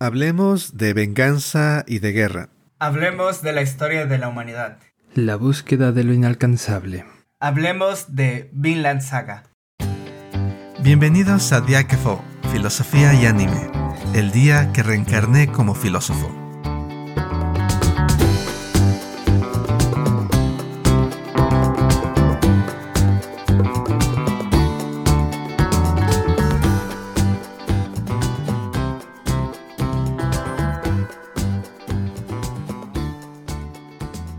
Hablemos de venganza y de guerra. Hablemos de la historia de la humanidad. La búsqueda de lo inalcanzable. Hablemos de Vinland Saga. Bienvenidos a Diakefo, Filosofía y Anime, el día que reencarné como filósofo.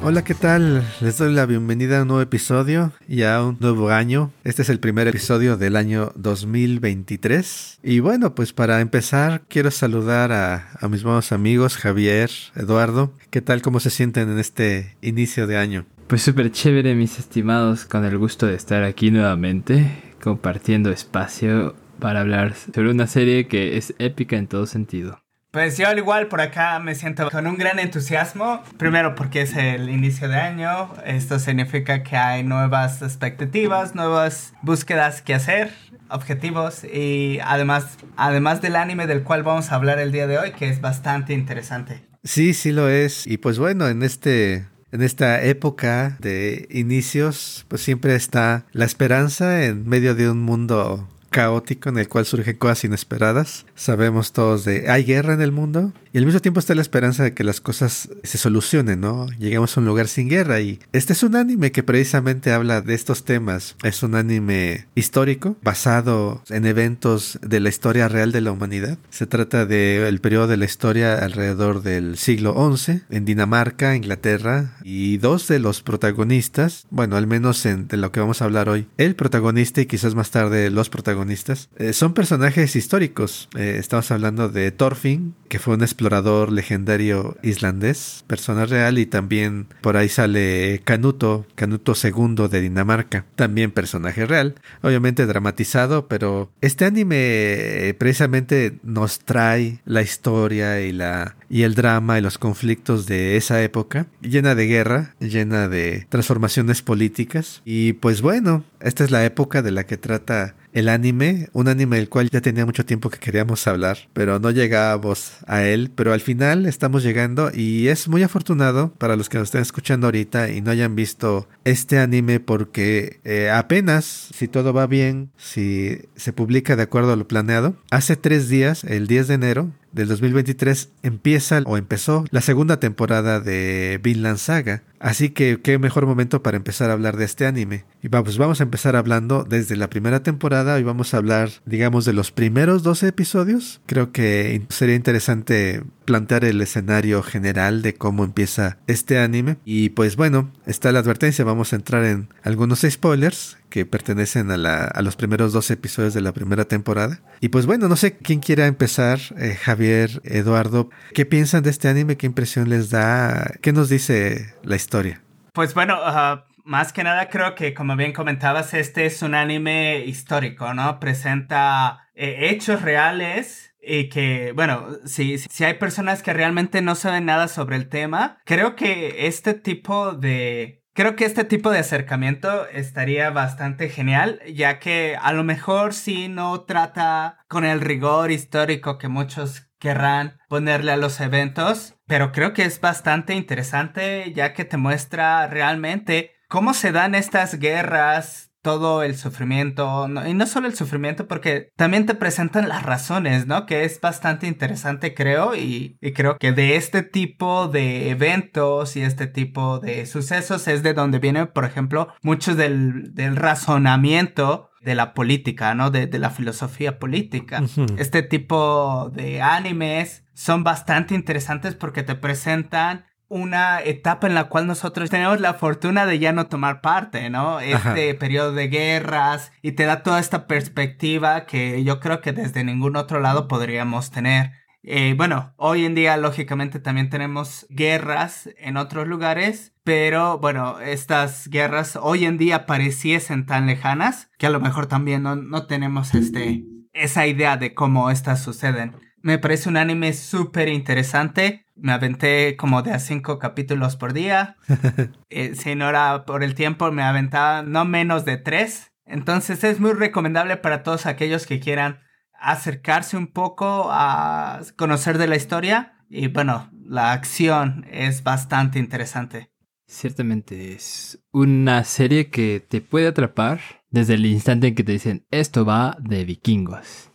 Hola, ¿qué tal? Les doy la bienvenida a un nuevo episodio y a un nuevo año. Este es el primer episodio del año 2023. Y bueno, pues para empezar, quiero saludar a, mis buenos amigos Javier, Eduardo. ¿Qué tal? ¿Cómo se sienten en este inicio de año? Pues súper chévere, mis estimados, con el gusto de estar aquí nuevamente, compartiendo espacio para hablar sobre una serie que es épica en todo sentido. Pues yo al igual por acá me siento con un gran entusiasmo. Primero porque es el inicio de año. Esto significa que hay nuevas expectativas, nuevas búsquedas que hacer, objetivos y además, además del anime del cual vamos a hablar el día de hoy, que es bastante interesante. Sí, sí lo es. Y pues bueno, en este en esta época de inicios, pues siempre está la esperanza en medio de un mundo caótico en el cual surgen cosas inesperadas. Sabemos todos de hay guerra en el mundo y al mismo tiempo está la esperanza de que las cosas se solucionen, ¿no? Lleguemos a un lugar sin guerra y este es un anime que precisamente habla de estos temas. Es un anime histórico basado en eventos de la historia real de la humanidad. Se trata del periodo de la historia alrededor del siglo XI en Dinamarca, Inglaterra y dos de los protagonistas, bueno, al menos en, de lo que vamos a hablar hoy, el protagonista y quizás más tarde los protagonistas eh, son personajes históricos. Eh, estamos hablando de Thorfinn, que fue un explorador legendario islandés, persona real, y también por ahí sale Canuto, Canuto II de Dinamarca, también personaje real, obviamente dramatizado, pero este anime eh, precisamente nos trae la historia y la y el drama y los conflictos de esa época, llena de guerra, llena de transformaciones políticas y pues bueno, esta es la época de la que trata el anime, un anime del cual ya tenía mucho tiempo que queríamos hablar, pero no llegábamos a él, pero al final estamos llegando y es muy afortunado para los que nos estén escuchando ahorita y no hayan visto este anime porque eh, apenas, si todo va bien, si se publica de acuerdo a lo planeado, hace tres días, el 10 de enero, del 2023 empieza o empezó la segunda temporada de Vinland Saga. Así que qué mejor momento para empezar a hablar de este anime. Y vamos, vamos a empezar hablando desde la primera temporada y vamos a hablar, digamos, de los primeros 12 episodios. Creo que sería interesante plantear el escenario general de cómo empieza este anime. Y pues bueno, está la advertencia, vamos a entrar en algunos spoilers que pertenecen a, la, a los primeros 12 episodios de la primera temporada. Y pues bueno, no sé quién quiera empezar, eh, Javier, Eduardo, ¿qué piensan de este anime? ¿Qué impresión les da? ¿Qué nos dice la historia? Pues bueno, uh, más que nada creo que como bien comentabas, este es un anime histórico, ¿no? Presenta eh, hechos reales y que, bueno, si, si hay personas que realmente no saben nada sobre el tema, creo que este tipo de Creo que este tipo de acercamiento estaría bastante genial, ya que a lo mejor sí no trata con el rigor histórico que muchos querrán ponerle a los eventos, pero creo que es bastante interesante ya que te muestra realmente cómo se dan estas guerras todo el sufrimiento, y no solo el sufrimiento, porque también te presentan las razones, ¿no? Que es bastante interesante, creo, y, creo que de este tipo de eventos y este tipo de sucesos es de donde viene, por ejemplo, mucho del, razonamiento de la política, ¿no? De, la filosofía política. Este tipo de animes son bastante interesantes porque te presentan una etapa en la cual nosotros tenemos la fortuna de ya no tomar parte, ¿no? Este periodo de guerras y te da toda esta perspectiva que yo creo que desde ningún otro lado podríamos tener. Eh, bueno, hoy en día lógicamente también tenemos guerras en otros lugares, pero bueno, estas guerras hoy en día pareciesen tan lejanas que a lo mejor también no, no tenemos este, esa idea de cómo estas suceden. Me parece un anime súper interesante me aventé como de a cinco capítulos por día. Eh, si no era por el tiempo, me aventaba no menos de tres. Entonces es muy recomendable para todos aquellos que quieran acercarse un poco a conocer de la historia. Y bueno, la acción es bastante interesante. Ciertamente es una serie que te puede atrapar desde el instante en que te dicen esto va de vikingos.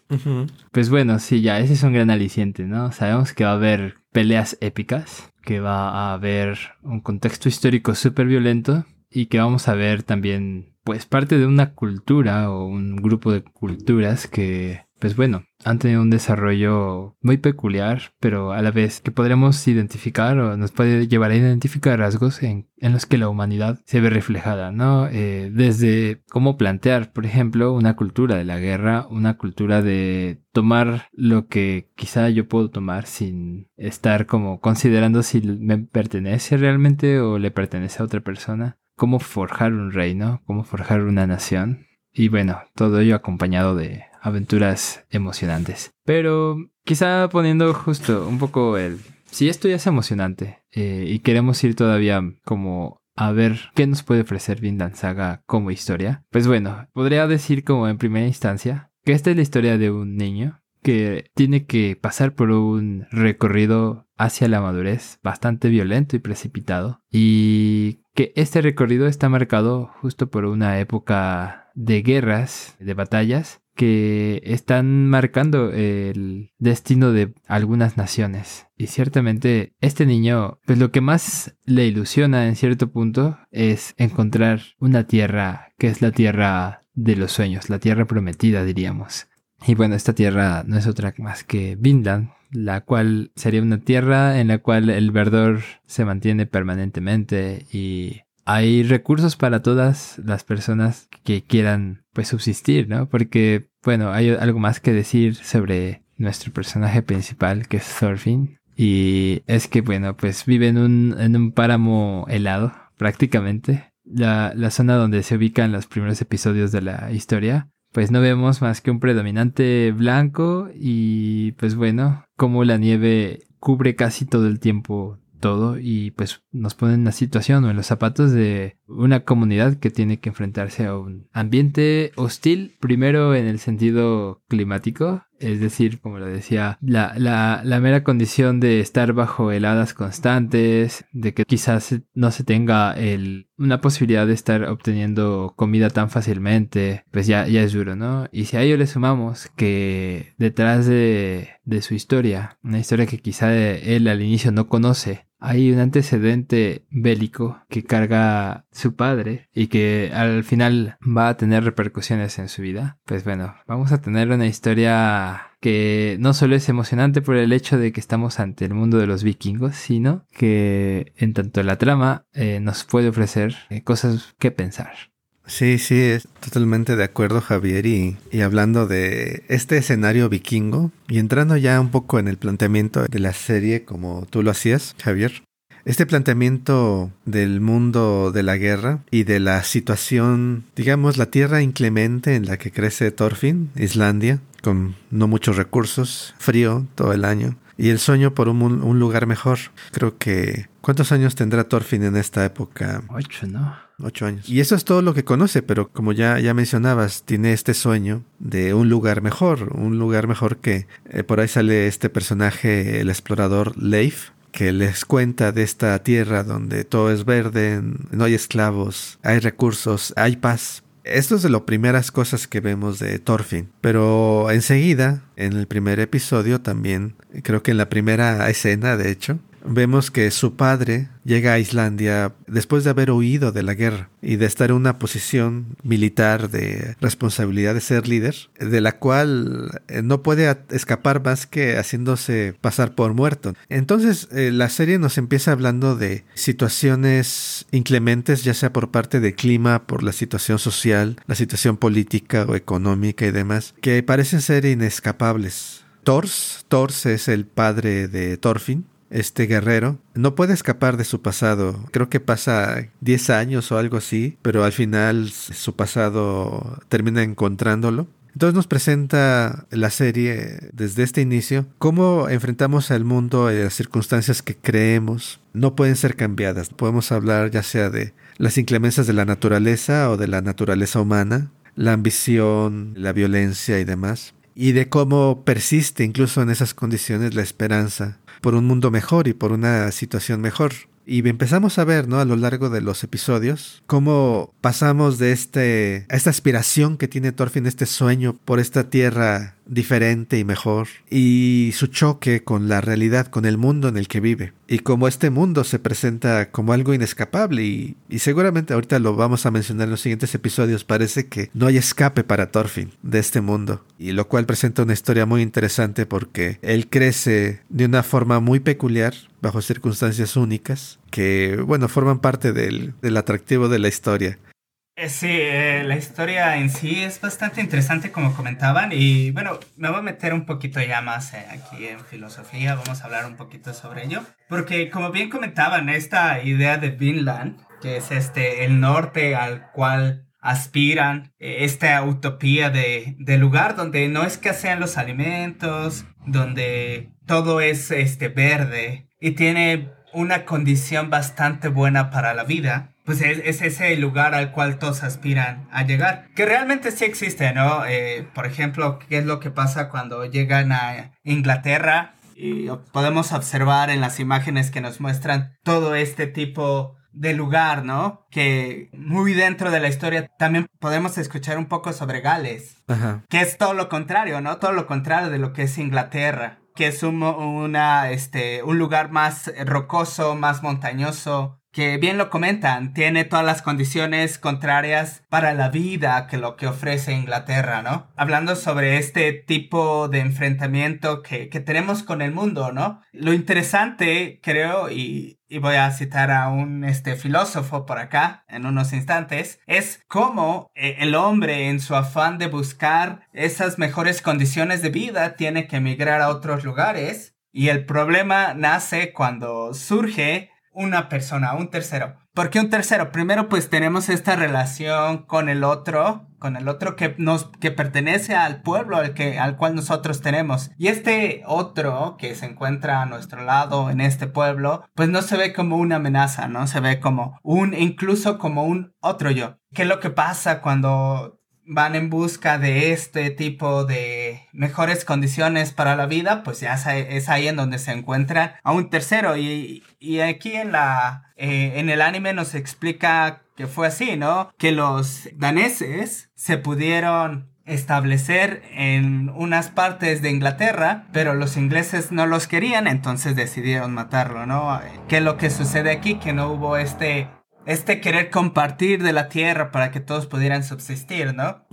Pues bueno, sí, ya, ese es un gran aliciente, ¿no? Sabemos que va a haber peleas épicas, que va a haber un contexto histórico súper violento y que vamos a ver también, pues, parte de una cultura o un grupo de culturas que pues bueno, han tenido un desarrollo muy peculiar, pero a la vez que podremos identificar o nos puede llevar a identificar rasgos en, los que la humanidad se ve reflejada, ¿no? Eh, desde cómo plantear, por ejemplo, una cultura de la guerra, una cultura de tomar lo que quizá yo puedo tomar sin estar como considerando si me pertenece realmente o le pertenece a otra persona, cómo forjar un reino, cómo forjar una nación. Y bueno, todo ello acompañado de aventuras emocionantes. Pero quizá poniendo justo un poco el... Si esto ya es emocionante eh, y queremos ir todavía como a ver qué nos puede ofrecer Vinland Saga como historia, pues bueno, podría decir como en primera instancia que esta es la historia de un niño que tiene que pasar por un recorrido hacia la madurez bastante violento y precipitado y que este recorrido está marcado justo por una época de guerras, de batallas que están marcando el destino de algunas naciones. Y ciertamente este niño, pues lo que más le ilusiona en cierto punto es encontrar una tierra que es la tierra de los sueños, la tierra prometida diríamos. Y bueno, esta tierra no es otra más que Vinland, la cual sería una tierra en la cual el verdor se mantiene permanentemente y hay recursos para todas las personas que quieran pues subsistir, ¿no? Porque bueno, hay algo más que decir sobre nuestro personaje principal que es Thorfinn y es que bueno, pues vive en un, en un páramo helado prácticamente. La, la zona donde se ubican los primeros episodios de la historia pues no vemos más que un predominante blanco y pues bueno, como la nieve cubre casi todo el tiempo todo y pues nos ponen en la situación o en los zapatos de una comunidad que tiene que enfrentarse a un ambiente hostil, primero en el sentido climático, es decir, como lo decía, la, la, la, mera condición de estar bajo heladas constantes, de que quizás no se tenga el, una posibilidad de estar obteniendo comida tan fácilmente, pues ya, ya es duro, ¿no? Y si a ello le sumamos que detrás de, de su historia, una historia que quizá él al inicio no conoce, hay un antecedente bélico que carga su padre y que al final va a tener repercusiones en su vida, pues bueno, vamos a tener una historia que no solo es emocionante por el hecho de que estamos ante el mundo de los vikingos, sino que en tanto la trama eh, nos puede ofrecer eh, cosas que pensar. Sí, sí, es totalmente de acuerdo Javier y, hablando de este escenario vikingo y entrando ya un poco en el planteamiento de la serie como tú lo hacías, Javier, este planteamiento del mundo de la guerra y de la situación, digamos, la tierra inclemente en la que crece Thorfinn, Islandia, con no muchos recursos, frío todo el año, y el sueño por un, lugar mejor. Creo que... ¿Cuántos años tendrá Thorfinn en esta época? Ocho, ¿no? Ocho años. Y eso es todo lo que conoce, pero como ya, ya mencionabas, tiene este sueño de un lugar mejor, un lugar mejor que... Eh, por ahí sale este personaje, el explorador Leif, que les cuenta de esta tierra donde todo es verde, no hay esclavos, hay recursos, hay paz. Esto es de las primeras cosas que vemos de Thorfinn. Pero enseguida, en el primer episodio también, creo que en la primera escena, de hecho, vemos que su padre llega a Islandia después de haber huido de la guerra y de estar en una posición militar de responsabilidad de ser líder, de la cual eh, no puede escapar más que haciéndose pasar por muerto. Entonces eh, la serie nos empieza hablando de situaciones inclementes, ya sea por parte del clima, por la situación social, la situación política o económica y demás, que parecen ser inescapables. Thors, Thors es el padre de Thorfinn, este guerrero, no puede escapar de su pasado. Creo que pasa 10 años o algo así, pero al final su pasado termina encontrándolo. Entonces nos presenta la serie desde este inicio cómo enfrentamos al mundo y las circunstancias que creemos no pueden ser cambiadas. Podemos hablar ya sea de las inclemencias de la naturaleza o de la naturaleza humana, la ambición, la violencia y demás. y de cómo persiste incluso en esas condiciones la esperanza por un mundo mejor y por una situación mejor. Y empezamos a ver, ¿no? A lo largo de los episodios, cómo pasamos de este, a esta aspiración que tiene Thorfinn, este sueño por esta tierra diferente y mejor, y su choque con la realidad, con el mundo en el que vive, y cómo este mundo se presenta como algo inescapable, y, y seguramente ahorita lo vamos a mencionar en los siguientes episodios, parece que no hay escape para Thorfinn de este mundo, y lo cual presenta una historia muy interesante porque él crece de una forma muy peculiar, bajo circunstancias únicas, que, bueno, forman parte del, del atractivo de la historia. Eh, sí, eh, la historia en sí es bastante interesante como comentaban y bueno, me voy a meter un poquito ya más eh, aquí en filosofía, vamos a hablar un poquito sobre ello, porque como bien comentaban, esta idea de Vinland, que es este el norte al cual aspiran, esta utopía de, de lugar donde no escasean los alimentos, donde todo es este verde y tiene una condición bastante buena para la vida, pues es, ese lugar al cual todos aspiran a llegar. Que realmente sí existe, ¿no? Eh, por ejemplo, ¿qué es lo que pasa cuando llegan a Inglaterra? Y podemos observar en las imágenes que nos muestran todo este tipo de lugar, ¿no? Que muy dentro de la historia también podemos escuchar un poco sobre Gales, que es todo lo contrario, ¿no? Todo lo contrario de lo que es Inglaterra que es un, una, este, un lugar más rocoso, más montañoso, que bien lo comentan, tiene todas las condiciones contrarias para la vida que lo que ofrece Inglaterra, ¿no? Hablando sobre este tipo de enfrentamiento que, que tenemos con el mundo, ¿no? Lo interesante, creo, y, y voy a citar a un este, filósofo por acá en unos instantes, es cómo eh, el hombre en su afán de buscar esas mejores condiciones de vida tiene que emigrar a otros lugares y el problema nace cuando surge una persona, un tercero. ¿Por qué un tercero? Primero pues tenemos esta relación con el otro, con el otro que nos que pertenece al pueblo al que al cual nosotros tenemos. Y este otro que se encuentra a nuestro lado en este pueblo, pues no se ve como una amenaza, no se ve como un incluso como un otro yo. ¿Qué es lo que pasa cuando van en busca de este tipo de mejores condiciones para la vida, pues ya es ahí en donde se encuentra a un tercero. Y, aquí en la eh, en el anime nos explica que fue así, ¿no? Que los daneses se pudieron establecer en unas partes de Inglaterra, pero los ingleses no los querían, entonces decidieron matarlo, ¿no? ¿Qué es lo que sucede aquí? Que no hubo este este querer compartir de la tierra para que todos pudieran subsistir, ¿no?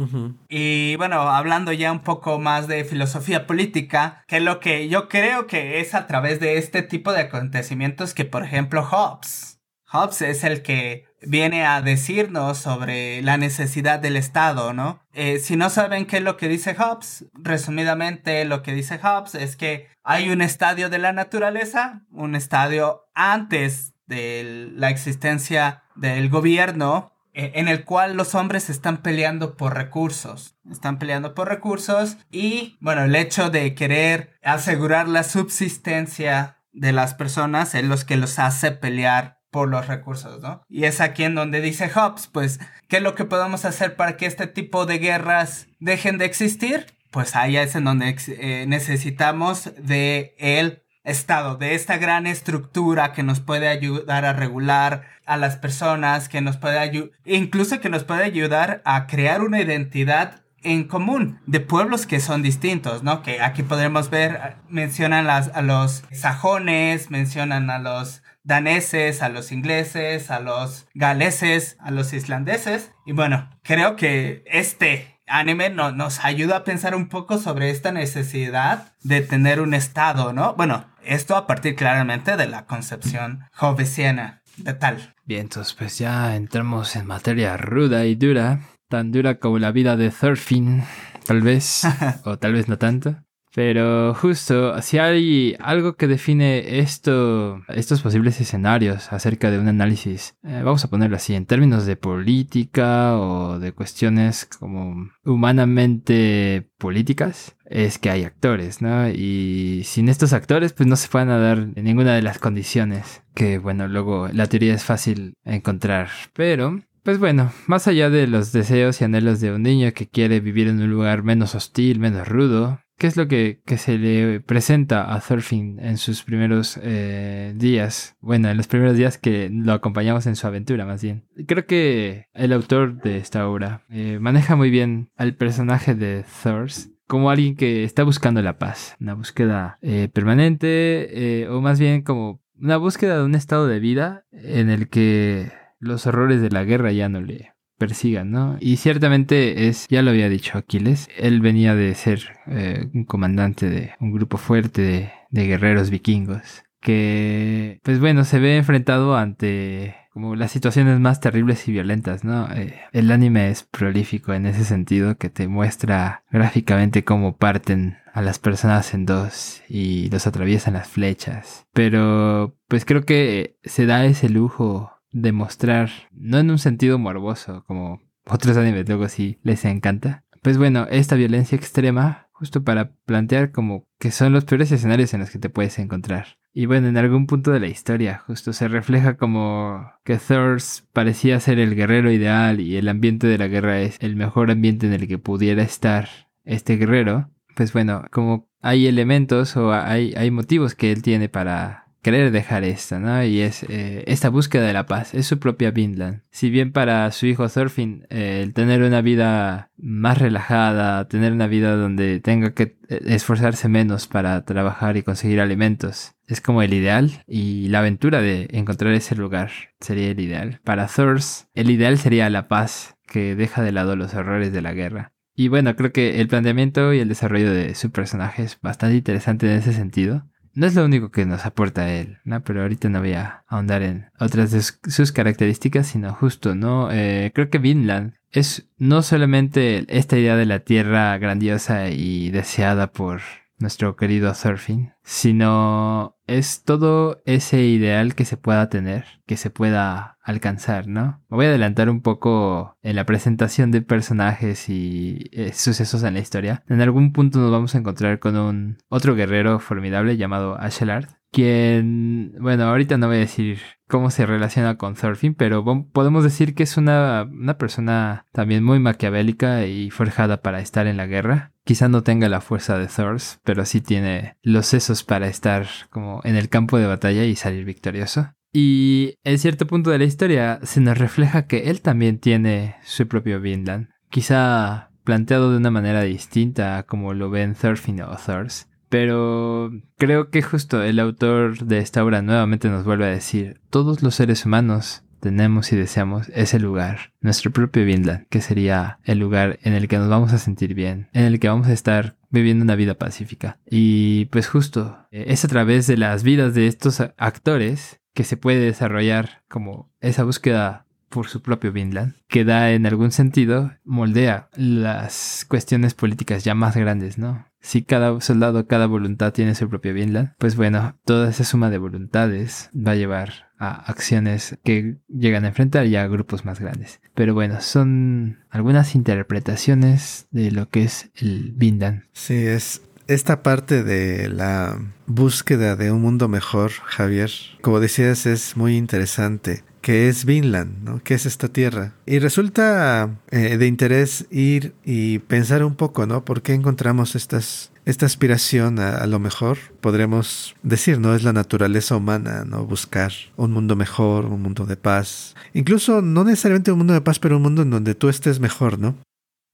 Y bueno, hablando ya un poco más de filosofía política, que lo que yo creo que es a través de este tipo de acontecimientos que, por ejemplo, Hobbes. Hobbes es el que viene a decirnos sobre la necesidad del Estado, ¿no? Eh, si no saben qué es lo que dice Hobbes, resumidamente lo que dice Hobbes es que hay un estadio de la naturaleza, un estadio antes de la existencia del gobierno e, en el cual los hombres están peleando por recursos. Están peleando por recursos y, bueno, el hecho de querer asegurar la subsistencia de las personas es lo que los hace pelear por los recursos, ¿no? Y es aquí en donde dice Hobbes, pues, ¿qué es lo que podemos hacer para que este tipo de guerras dejen de existir? Pues ahí es en donde eh, necesitamos de el Estado, de esta gran estructura que nos puede ayudar a regular a las personas, que nos puede ayudar, incluso que nos puede ayudar a crear una identidad en común de pueblos que son distintos, ¿no? Que aquí podemos ver, mencionan a los sajones, mencionan a los daneses, a los ingleses, a los galeses, a los islandeses. Y bueno, creo que este anime no, nos ayuda a pensar un poco sobre esta necesidad de tener un estado, ¿no? Bueno, esto a partir claramente de la concepción jovesiana de tal. Bien, entonces pues ya entramos en materia ruda y dura, tan dura como la vida de Thorfinn, tal vez, o tal vez no tanto. Pero justo, si hay algo que define esto, estos posibles escenarios acerca de un análisis, eh, vamos a ponerlo así, en términos de política o de cuestiones como humanamente políticas, es que hay actores, ¿no? Y sin estos actores, pues no se pueden dar en ninguna de las condiciones que, bueno, luego la teoría es fácil encontrar. Pero Pues bueno, más allá de los deseos y anhelos de un niño que quiere vivir en un lugar menos hostil, menos rudo, ¿Qué es lo que, se le presenta a Thorfinn en sus primeros eh, días? Bueno, en los primeros días que lo acompañamos en su aventura, más bien. Creo que el autor de esta obra eh, maneja muy bien al personaje de Thors como alguien que está buscando la paz, una búsqueda eh, permanente, o más bien como una búsqueda de un estado de vida en el que los horrores de la guerra ya no le persigan, ¿no? Y ciertamente es, ya lo había dicho Aquiles, él venía de ser eh, un comandante de un grupo fuerte de, guerreros vikingos, que, pues bueno, se ve enfrentado ante como las situaciones más terribles y violentas, ¿no? Eh, el anime es prolífico en ese sentido que te muestra gráficamente cómo parten a las personas en dos y los atraviesan las flechas. Pero pues creo que se da ese lujo demostrar, no en un sentido morboso, como otros animes luego sí les encanta. Pues bueno, esta violencia extrema, justo para plantear como que son los peores escenarios en los que te puedes encontrar. Y bueno, en algún punto de la historia, justo se refleja como que Thors parecía ser el guerrero ideal y el ambiente de la guerra es el mejor ambiente en el que pudiera estar este guerrero. Pues bueno, como hay elementos o hay, hay motivos que él tiene para querer dejar esta, ¿no? Y es eh, esta búsqueda de la paz, es su propia Vinland. Si bien para su hijo Thorfinn eh, el tener una vida más relajada, tener una vida donde tenga que eh, esforzarse menos para trabajar y conseguir alimentos, es como el ideal y la aventura de encontrar ese lugar sería el ideal. Para Thors, el ideal sería la paz que deja de lado los horrores de la guerra. Y bueno, creo que el planteamiento y el desarrollo de su personaje es bastante interesante en ese sentido. No es lo único que nos aporta él, ¿no? Pero ahorita no voy a ahondar en otras de sus características, sino justo, ¿no? Eh, creo que Vinland es no solamente esta idea de la tierra grandiosa y deseada por nuestro querido Surfing, sino es todo ese ideal que se pueda tener, que se pueda alcanzar, ¿no? Me voy a adelantar un poco en la presentación de personajes y eh, sucesos en la historia. En algún punto nos vamos a encontrar con un otro guerrero formidable llamado Ashelard, quien, bueno, ahorita no voy a decir cómo se relaciona con Thorfinn, pero podemos decir que es una, una persona también muy maquiavélica y forjada para estar en la guerra. Quizá no tenga la fuerza de Thors, pero sí tiene los sesos para estar como en el campo de batalla y salir victorioso. Y en cierto punto de la historia se nos refleja que él también tiene su propio Vinland. Quizá planteado de una manera distinta a como lo ven Thorfinn o Thors. Pero creo que justo el autor de esta obra nuevamente nos vuelve a decir, todos los seres humanos tenemos y deseamos ese lugar, nuestro propio Vinland, que sería el lugar en el que nos vamos a sentir bien, en el que vamos a estar viviendo una vida pacífica. Y pues justo eh, es a través de las vidas de estos actores que se puede desarrollar como esa búsqueda por su propio Vinland, que da en algún sentido, moldea las cuestiones políticas ya más grandes, ¿no? Si cada soldado, cada voluntad tiene su propio Vinland, pues bueno, toda esa suma de voluntades va a llevar a acciones que llegan a enfrentar ya a grupos más grandes. Pero bueno, son algunas interpretaciones de lo que es el Vinland. Sí, es esta parte de la búsqueda de un mundo mejor, Javier, como decías, es muy interesante que es Vinland, ¿no? que es esta tierra. Y resulta eh, de interés ir y pensar un poco, ¿no? ¿Por qué encontramos esta aspiración a, a, lo mejor? Podremos decir, ¿no? Es la naturaleza humana, ¿no? Buscar un mundo mejor, un mundo de paz. Incluso no necesariamente un mundo de paz, pero un mundo en donde tú estés mejor, ¿no?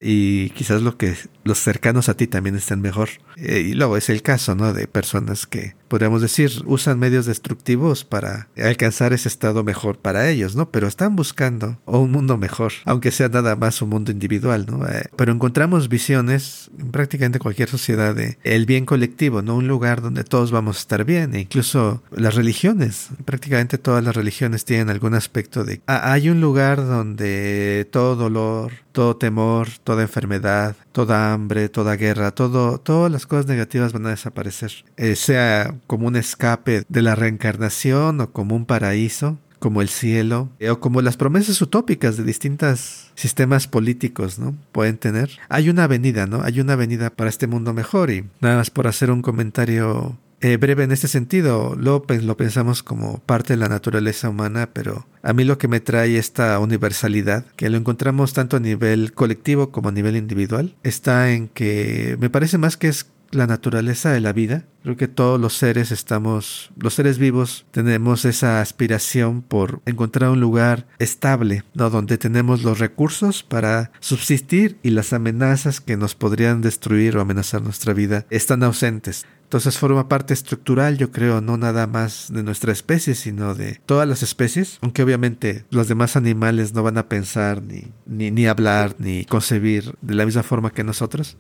y quizás lo que los cercanos a ti también estén mejor. Eh, y luego es el caso, ¿no? De personas que podríamos decir, usan medios destructivos para alcanzar ese estado mejor para ellos, ¿no? Pero están buscando un mundo mejor, aunque sea nada más un mundo individual, ¿no? Eh, pero encontramos visiones en prácticamente cualquier sociedad de el bien colectivo, ¿no? Un lugar donde todos vamos a estar bien, e incluso las religiones, prácticamente todas las religiones tienen algún aspecto de ah, hay un lugar donde todo dolor, todo temor, toda enfermedad, toda hambre, toda guerra, todo, todas las cosas negativas van a desaparecer. Eh, sea como un escape de la reencarnación o como un paraíso, como el cielo, eh, o como las promesas utópicas de distintos sistemas políticos, ¿no? Pueden tener. Hay una avenida, ¿no? Hay una avenida para este mundo mejor y nada más por hacer un comentario eh, breve en este sentido. Lo, lo pensamos como parte de la naturaleza humana, pero a mí lo que me trae esta universalidad, que lo encontramos tanto a nivel colectivo como a nivel individual, está en que me parece más que es la naturaleza de la vida. Creo que todos los seres estamos, los seres vivos, tenemos esa aspiración por encontrar un lugar estable, ¿no? donde tenemos los recursos para subsistir y las amenazas que nos podrían destruir o amenazar nuestra vida están ausentes. Entonces forma parte estructural, yo creo, no nada más de nuestra especie, sino de todas las especies, aunque obviamente los demás animales no van a pensar ni, ni, ni hablar ni concebir de la misma forma que nosotros.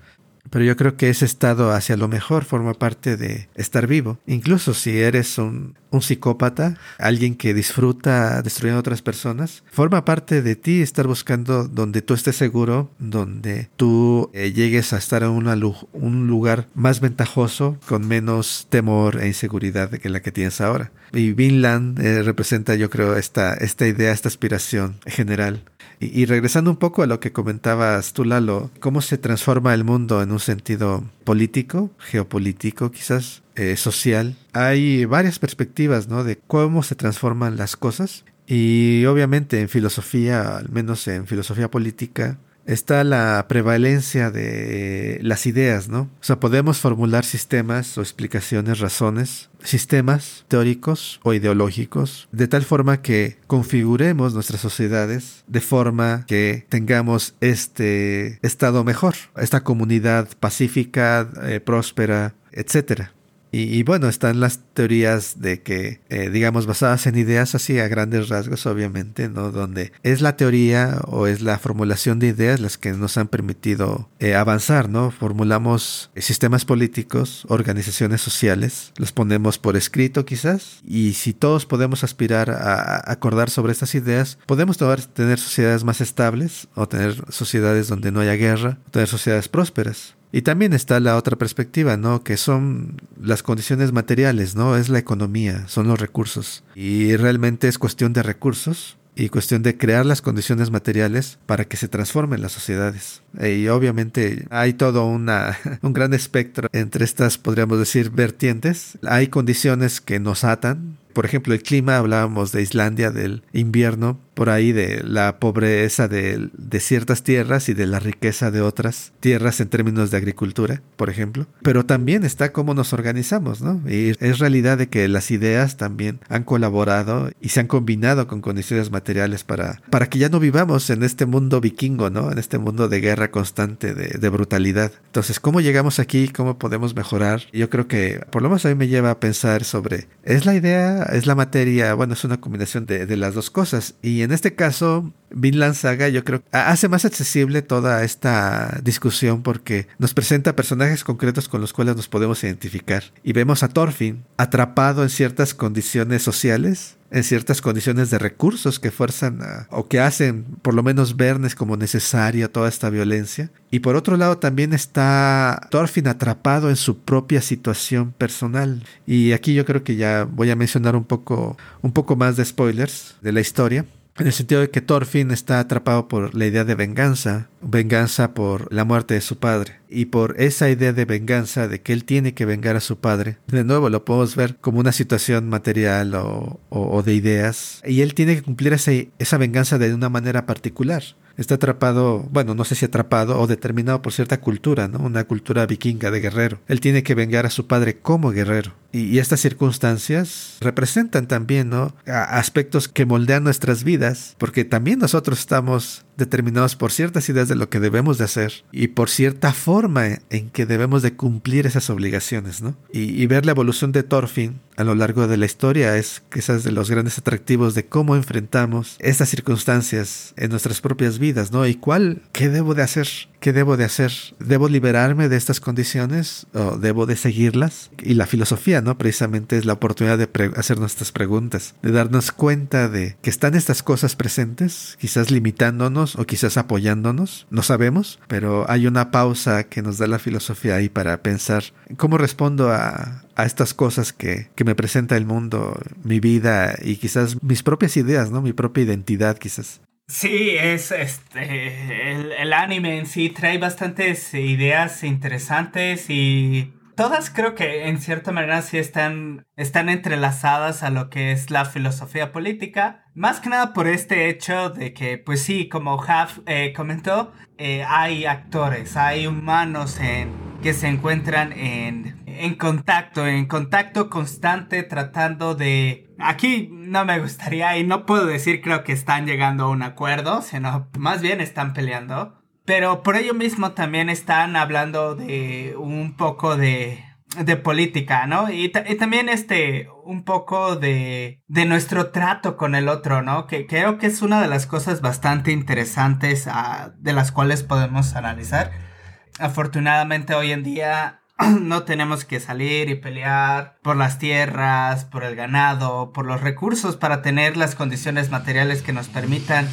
Pero yo creo que ese estado hacia lo mejor forma parte de estar vivo. Incluso si eres un, psicópata, alguien que disfruta destruyendo a otras personas, forma parte de ti estar buscando donde tú estés seguro, donde tú eh, llegues a estar en un lugar más ventajoso, con menos temor e inseguridad que la que tienes ahora. Y Vinland eh, representa, yo creo, esta, esta idea, esta aspiración general. Y, regresando un poco a lo que comentabas tú, Lalo, cómo se transforma el mundo en un sentido político, geopolítico quizás, eh, social. Hay varias perspectivas, ¿no? De cómo se transforman las cosas. Y obviamente en filosofía, al menos en filosofía política, está la prevalencia de las ideas, ¿no? O sea, podemos formular sistemas o explicaciones, razones, sistemas teóricos o ideológicos, de tal forma que configuremos nuestras sociedades de forma que tengamos este estado mejor, esta comunidad pacífica, eh, próspera, etcétera. Y, bueno, están las teorías de que, eh, digamos, basadas en ideas así a grandes rasgos, obviamente, ¿no? Donde es la teoría o es la formulación de ideas las que nos han permitido eh, avanzar, ¿no? Formulamos sistemas políticos, organizaciones sociales, los ponemos por escrito quizás, y si todos podemos aspirar a, acordar sobre estas ideas, podemos tener sociedades más estables o tener sociedades donde no haya guerra, tener sociedades prósperas. Y también está la otra perspectiva, ¿no? Que son las condiciones materiales, ¿no? Es la economía, son los recursos. Y realmente es cuestión de recursos y cuestión de crear las condiciones materiales para que se transformen las sociedades. Y obviamente hay todo una, un gran espectro entre estas, podríamos decir, vertientes. Hay condiciones que nos atan, por ejemplo, el clima, hablábamos de Islandia, del invierno, por ahí de la pobreza de, ciertas tierras y de la riqueza de otras tierras en términos de agricultura, por ejemplo. Pero también está cómo nos organizamos, ¿no? Y es realidad de que las ideas también han colaborado y se han combinado con condiciones materiales para, para que ya no vivamos en este mundo vikingo, ¿no? En este mundo de guerra constante, de, de brutalidad. Entonces, ¿cómo llegamos aquí? ¿Cómo podemos mejorar? Yo creo que por lo menos a mí me lleva a pensar sobre, ¿es la idea es la materia, bueno, es una combinación de, las dos cosas. Y en este caso, Vinland Saga yo creo hace más accesible toda esta discusión porque nos presenta personajes concretos con los cuales nos podemos identificar. Y vemos a Thorfinn atrapado en ciertas condiciones sociales en ciertas condiciones de recursos que fuerzan o que hacen por lo menos vernes como necesaria toda esta violencia. Y por otro lado también está Thorfinn atrapado en su propia situación personal. Y aquí yo creo que ya voy a mencionar un poco, un poco más de spoilers de la historia. En el sentido de que Thorfinn está atrapado por la idea de venganza, venganza por la muerte de su padre, y por esa idea de venganza de que él tiene que vengar a su padre. De nuevo lo podemos ver como una situación material o, de ideas, y él tiene que cumplir esa venganza de una manera particular está atrapado, bueno, no sé si atrapado o determinado por cierta cultura, ¿no? Una cultura vikinga de guerrero. Él tiene que vengar a su padre como guerrero. Y, estas circunstancias representan también, ¿no? aspectos que moldean nuestras vidas, porque también nosotros estamos determinados por ciertas ideas de lo que debemos de hacer y por cierta forma en que debemos de cumplir esas obligaciones, ¿no? Y, ver la evolución de Thorfinn a lo largo de la historia es quizás de los grandes atractivos de cómo enfrentamos estas circunstancias en nuestras propias vidas, ¿no? Y cuál, qué debo de hacer ¿Qué debo de hacer? ¿Debo liberarme de estas condiciones o debo de seguirlas? Y la filosofía, ¿no? Precisamente es la oportunidad de hacer nuestras preguntas, de darnos cuenta de que están estas cosas presentes, quizás limitándonos o quizás apoyándonos, no sabemos, pero hay una pausa que nos da la filosofía ahí para pensar cómo respondo a, a estas cosas que, que, me presenta el mundo, mi vida y quizás mis propias ideas, ¿no? Mi propia identidad quizás. Sí, es este el, anime en sí trae bastantes ideas interesantes y todas creo que en cierta manera sí están, están entrelazadas a lo que es la filosofía política. Más que nada por este hecho de que, pues sí, como Haf eh, comentó, eh, hay actores, hay humanos que se encuentran en, en contacto, en contacto constante tratando de... Aquí no me gustaría y no puedo decir creo que están llegando a un acuerdo, sino más bien están peleando pero por ello mismo también están hablando de un poco de, de política, ¿no? Y, también este, un poco de, de nuestro trato con el otro, ¿no? Que creo que es una de las cosas bastante interesantes ah, de las cuales podemos analizar. Afortunadamente hoy en día no tenemos que salir y pelear por las tierras, por el ganado, por los recursos para tener las condiciones materiales que nos permitan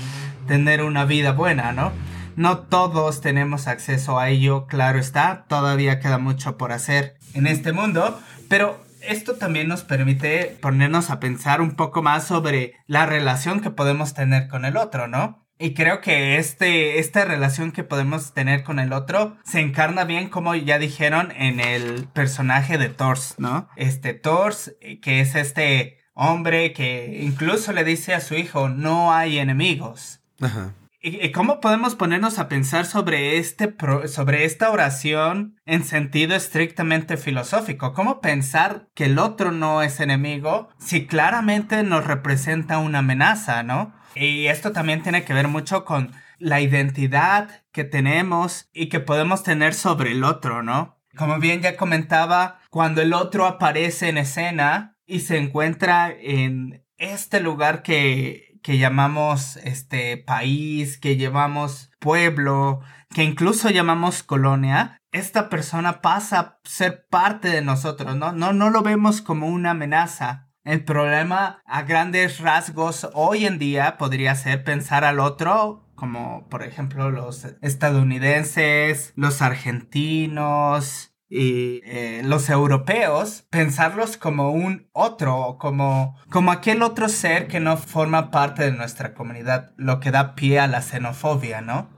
tener una vida buena, ¿no? No todos tenemos acceso a ello, claro está, todavía queda mucho por hacer en este mundo, pero esto también nos permite ponernos a pensar un poco más sobre la relación que podemos tener con el otro, ¿no? Y creo que este, esta relación que podemos tener con el otro se encarna bien, como ya dijeron, en el personaje de Thors, ¿no? Este Thors, que es este hombre que incluso le dice a su hijo, no hay enemigos. Ajá. ¿Y cómo podemos ponernos a pensar sobre, este sobre esta oración en sentido estrictamente filosófico? ¿Cómo pensar que el otro no es enemigo si claramente nos representa una amenaza, ¿no? Y esto también tiene que ver mucho con la identidad que tenemos y que podemos tener sobre el otro, ¿no? Como bien ya comentaba, cuando el otro aparece en escena y se encuentra en este lugar que que llamamos este país, que llamamos pueblo, que incluso llamamos colonia, esta persona pasa a ser parte de nosotros, ¿no? No, no lo vemos como una amenaza. El problema a grandes rasgos hoy en día podría ser pensar al otro como por ejemplo los estadounidenses, los argentinos, y eh, los europeos pensarlos como un otro, como, como aquel otro ser que no forma parte de nuestra comunidad, lo que da pie a la xenofobia, ¿no?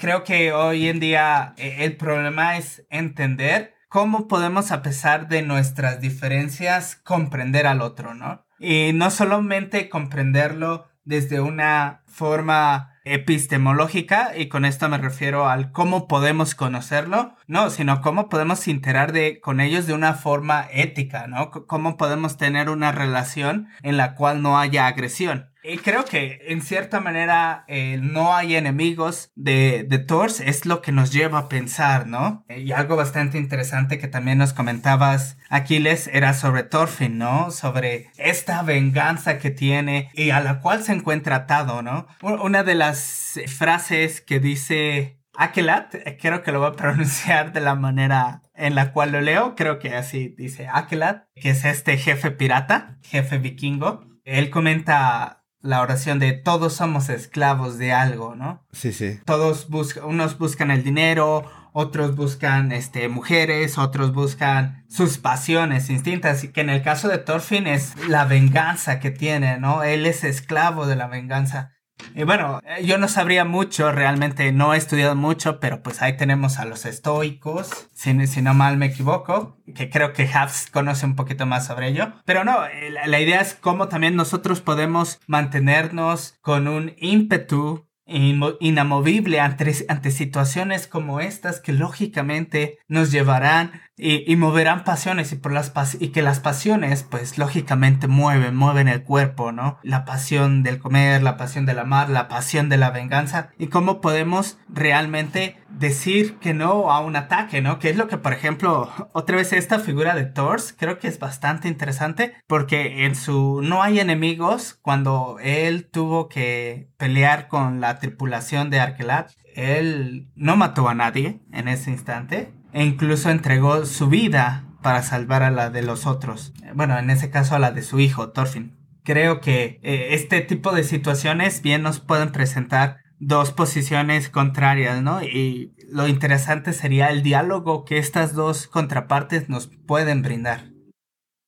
Creo que hoy en día eh, el problema es entender cómo podemos, a pesar de nuestras diferencias, comprender al otro, ¿no? Y no solamente comprenderlo desde una forma epistemológica, y con esto me refiero al cómo podemos conocerlo, no, sino cómo podemos interar de, con ellos de una forma ética, ¿no? Cómo podemos tener una relación en la cual no haya agresión. Y creo que en cierta manera eh, no hay enemigos de, de Thors es lo que nos lleva a pensar, ¿no? Y algo bastante interesante que también nos comentabas, Aquiles, era sobre Thorfinn, ¿no? Sobre esta venganza que tiene y a la cual se encuentra atado, ¿no? Una de las frases que dice Akelat, creo que lo voy a pronunciar de la manera en la cual lo leo, creo que así dice Akelat, que es este jefe pirata, jefe vikingo. Él comenta la oración de todos somos esclavos de algo, ¿no? Sí, sí. Todos buscan, unos buscan el dinero, otros buscan este, mujeres, otros buscan sus pasiones instintas, y que en el caso de Thorfinn es la venganza que tiene, ¿no? Él es esclavo de la venganza. Y bueno, eh, yo no sabría mucho, realmente no he estudiado mucho, pero pues ahí tenemos a los estoicos, si, si no mal me equivoco, que creo que Hafs conoce un poquito más sobre ello. Pero no, eh, la, la idea es cómo también nosotros podemos mantenernos con un ímpetu inamovible ante, ante situaciones como estas que lógicamente nos llevarán y, moverán pasiones y por las y que las pasiones pues lógicamente mueven, mueven el cuerpo, ¿no? La pasión del comer, la pasión del amar, la pasión de la venganza y cómo podemos realmente decir que no a un ataque, ¿no? Que es lo que por ejemplo otra vez esta figura de Thors creo que es bastante interesante porque en su no hay enemigos cuando él tuvo que pelear con la tripulación de Arkelat él no mató a nadie en ese instante e incluso entregó su vida para salvar a la de los otros. Bueno, en ese caso a la de su hijo, Thorfinn. Creo que eh, este tipo de situaciones bien nos pueden presentar dos posiciones contrarias, ¿no? Y lo interesante sería el diálogo que estas dos contrapartes nos pueden brindar.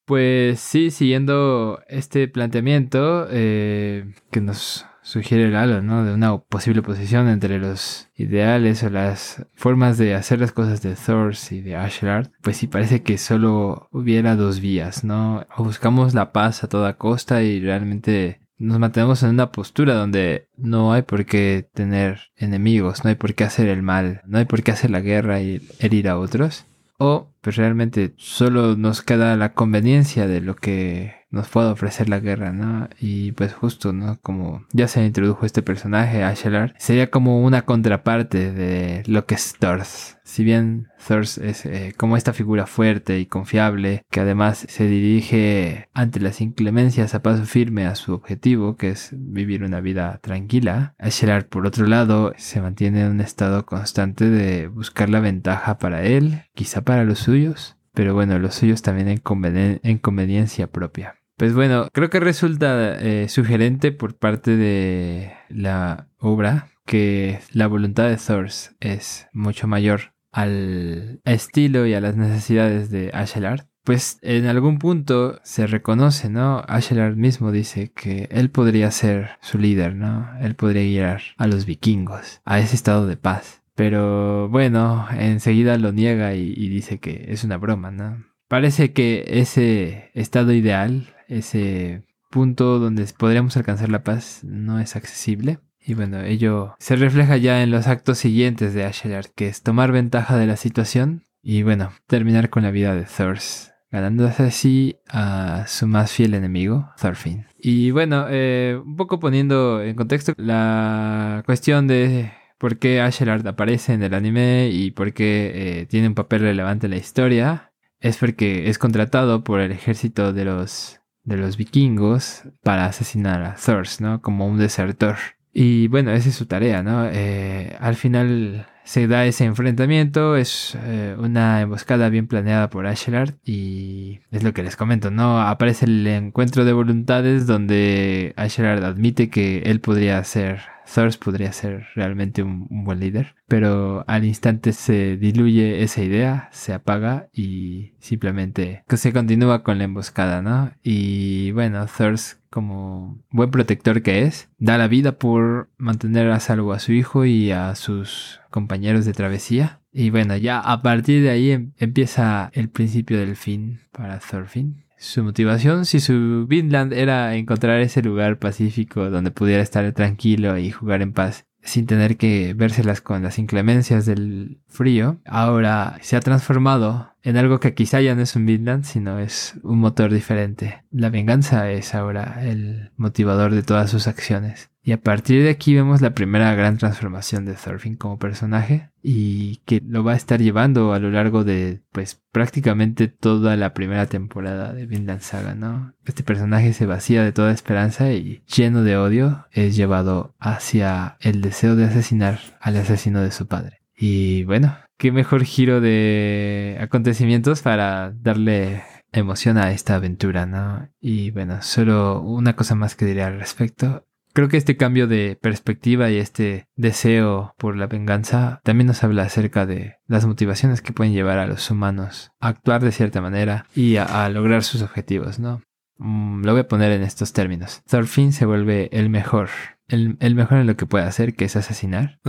Pues sí, siguiendo este planteamiento eh, que nos sugiere Lalo, ¿no? De una posible oposición entre los ideales o las formas de hacer las cosas de Thor y de Ashlard, pues sí parece que solo hubiera dos vías, ¿no? O buscamos la paz a toda costa y realmente nos mantenemos en una postura donde no hay por qué tener enemigos, no hay por qué hacer el mal, no hay por qué hacer la guerra y herir a otros. O pues realmente solo nos queda la conveniencia de lo que nos puede ofrecer la guerra, ¿no? Y pues justo, ¿no? Como ya se introdujo este personaje, Ashelar, sería como una contraparte de lo que es Thors. Si bien Thors es eh, como esta figura fuerte y confiable, que además se dirige ante las inclemencias a paso firme a su objetivo, que es vivir una vida tranquila, Ashelar, por otro lado, se mantiene en un estado constante de buscar la ventaja para él, quizá para los suyos, pero bueno, los suyos también en, conveniencia propia. Pues bueno, creo que resulta eh, sugerente por parte de la obra que la voluntad de Thor es mucho mayor al estilo y a las necesidades de Ashelard. Pues en algún punto se reconoce, ¿no? Ashelard mismo dice que él podría ser su líder, ¿no? Él podría guiar a los vikingos a ese estado de paz. Pero bueno, enseguida lo niega y, dice que es una broma, ¿no? Parece que ese estado ideal, ese punto donde podríamos alcanzar la paz, no es accesible. Y bueno, ello se refleja ya en los actos siguientes de Ashelard, que es tomar ventaja de la situación y bueno, terminar con la vida de Thors, ganándose así a su más fiel enemigo, Thorfinn. Y bueno, eh, un poco poniendo en contexto la cuestión de por qué Ashelard aparece en el anime y por qué eh, tiene un papel relevante en la historia, es porque es contratado por el ejército de los, de los vikingos para asesinar a Thor, ¿no? Como un desertor. Y bueno, esa es su tarea, ¿no? Eh, al final se da ese enfrentamiento, es eh, una emboscada bien planeada por Ashelard y es lo que les comento, ¿no? Aparece el encuentro de voluntades donde Ashelard admite que él podría ser Thors podría ser realmente un, buen líder, pero al instante se diluye esa idea, se apaga y simplemente se continúa con la emboscada, ¿no? Y bueno, Thors como buen protector que es, da la vida por mantener a salvo a su hijo y a sus compañeros de travesía. Y bueno, ya a partir de ahí em, empieza el principio del fin para Thorfinn su motivación, si su Vinland era encontrar ese lugar pacífico donde pudiera estar tranquilo y jugar en paz sin tener que vérselas con las inclemencias del frío, ahora se ha transformado en algo que quizá ya no es un Vinland, sino es un motor diferente. La venganza es ahora el motivador de todas sus acciones. Y a partir de aquí vemos la primera gran transformación de Thorfinn como personaje y que lo va a estar llevando a lo largo de pues prácticamente toda la primera temporada de Vinland Saga, ¿no? Este personaje se vacía de toda esperanza y lleno de odio es llevado hacia el deseo de asesinar al asesino de su padre. Y bueno, qué mejor giro de acontecimientos para darle emoción a esta aventura, ¿no? Y bueno, solo una cosa más que diré al respecto Creo que este cambio de perspectiva y este deseo por la venganza también nos habla acerca de las motivaciones que pueden llevar a los humanos a actuar de cierta manera y a, lograr sus objetivos, ¿no? Mm, lo voy a poner en estos términos. Thorfinn se vuelve el mejor, el, mejor en lo que puede hacer, que es asesinar,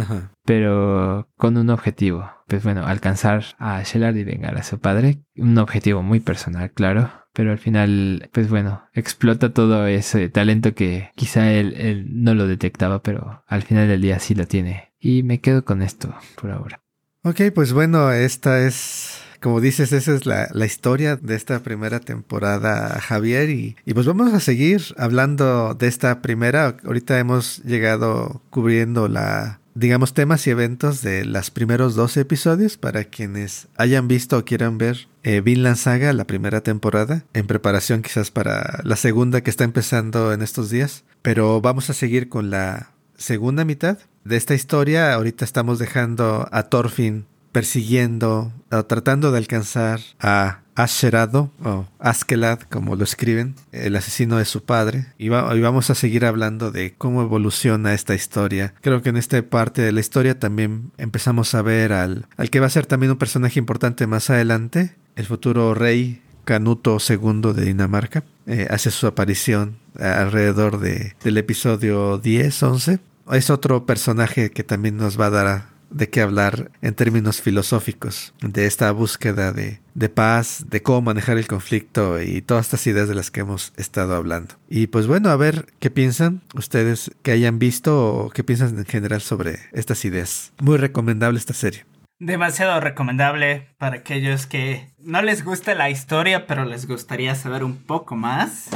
pero con un objetivo. Pues bueno, alcanzar a Shellard y vengar a su padre. Un objetivo muy personal, claro pero al final, pues bueno, explota todo ese talento que quizá él, no lo detectaba, pero al final del día sí lo tiene. Y me quedo con esto por ahora. Ok, pues bueno, esta es, como dices, esa es la, historia de esta primera temporada, Javier, y, y, pues vamos a seguir hablando de esta primera. Ahorita hemos llegado cubriendo la digamos, temas y eventos de los primeros 12 episodios para quienes hayan visto o quieran ver eh, Vinland Saga, la primera temporada, en preparación quizás para la segunda que está empezando en estos días. Pero vamos a seguir con la segunda mitad de esta historia. Ahorita estamos dejando a Thorfinn persiguiendo tratando de alcanzar a Asherado o Askelad, como lo escriben, el asesino de su padre. Y, vamos a seguir hablando de cómo evoluciona esta historia. Creo que en esta parte de la historia también empezamos a ver al, al que va a ser también un personaje importante más adelante, el futuro rey Canuto II de Dinamarca. eh, hace su aparición alrededor de, del episodio 10, 11. Es otro personaje que también nos va a dar de qué hablar en términos filosóficos, de esta búsqueda de, de, paz, de cómo manejar el conflicto y todas estas ideas de las que hemos estado hablando. Y pues bueno, a ver qué piensan ustedes que hayan visto o qué piensan en general sobre estas ideas. Muy recomendable esta serie. Demasiado recomendable para aquellos que no les gusta la historia, pero les gustaría saber un poco más.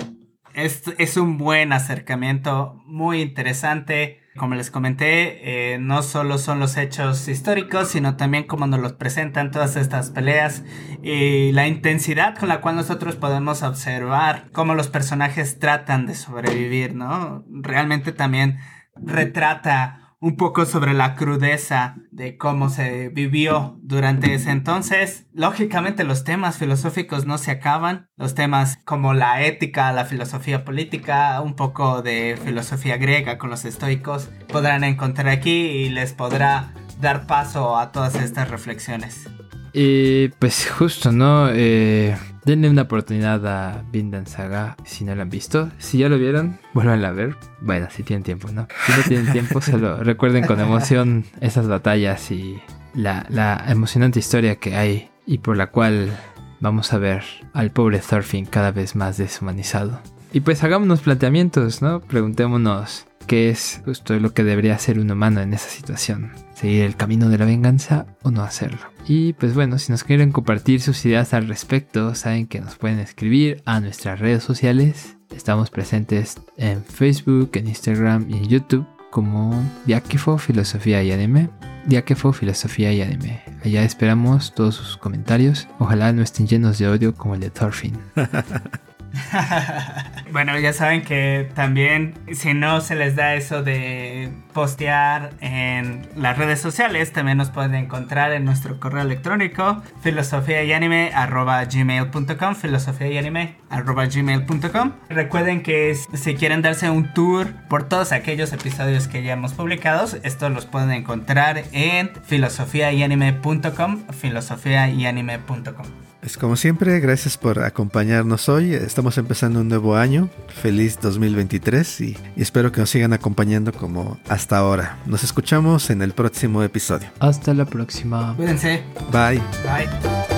Es, es un buen acercamiento, muy interesante como les comenté, eh, no solo son los hechos históricos, sino también cómo nos los presentan todas estas peleas y la intensidad con la cual nosotros podemos observar cómo los personajes tratan de sobrevivir, ¿no? Realmente también retrata un poco sobre la crudeza de cómo se vivió durante ese entonces. Lógicamente los temas filosóficos no se acaban, los temas como la ética, la filosofía política, un poco de filosofía griega con los estoicos, podrán encontrar aquí y les podrá dar paso a todas estas reflexiones. Y pues justo, ¿no? Eh, denle una oportunidad a Vinland Saga si no lo han visto. Si ya lo vieron, vuelvan a ver. Bueno, si tienen tiempo, ¿no? Si no tienen tiempo, solo recuerden con emoción esas batallas y la, la emocionante historia que hay y por la cual vamos a ver al pobre Thorfinn cada vez más deshumanizado. Y pues hagámonos planteamientos, ¿no? Preguntémonos qué es justo lo que debería hacer un humano en esa situación. ¿Seguir el camino de la venganza o no hacerlo? Y pues bueno, si nos quieren compartir sus ideas al respecto, saben que nos pueden escribir a nuestras redes sociales. Estamos presentes en Facebook, en Instagram y en YouTube como Diakifo Filosofía y Anime. Diakifo Filosofía y Anime. Allá esperamos todos sus comentarios. Ojalá no estén llenos de odio como el de Thorfinn. bueno, ya saben que también si no se les da eso de postear en las redes sociales, también nos pueden encontrar en nuestro correo electrónico filosofía y anime gmail.com filosofía y anime gmail.com Recuerden que si quieren darse un tour por todos aquellos episodios que ya hemos publicado, estos los pueden encontrar en filosofiayanime.com filosofiayanime.com pues como siempre, gracias por acompañarnos hoy. Estamos empezando un nuevo año. Feliz 2023 y, y, espero que nos sigan acompañando como hasta ahora. Nos escuchamos en el próximo episodio. Hasta la próxima. Cuídense. Bye. Bye.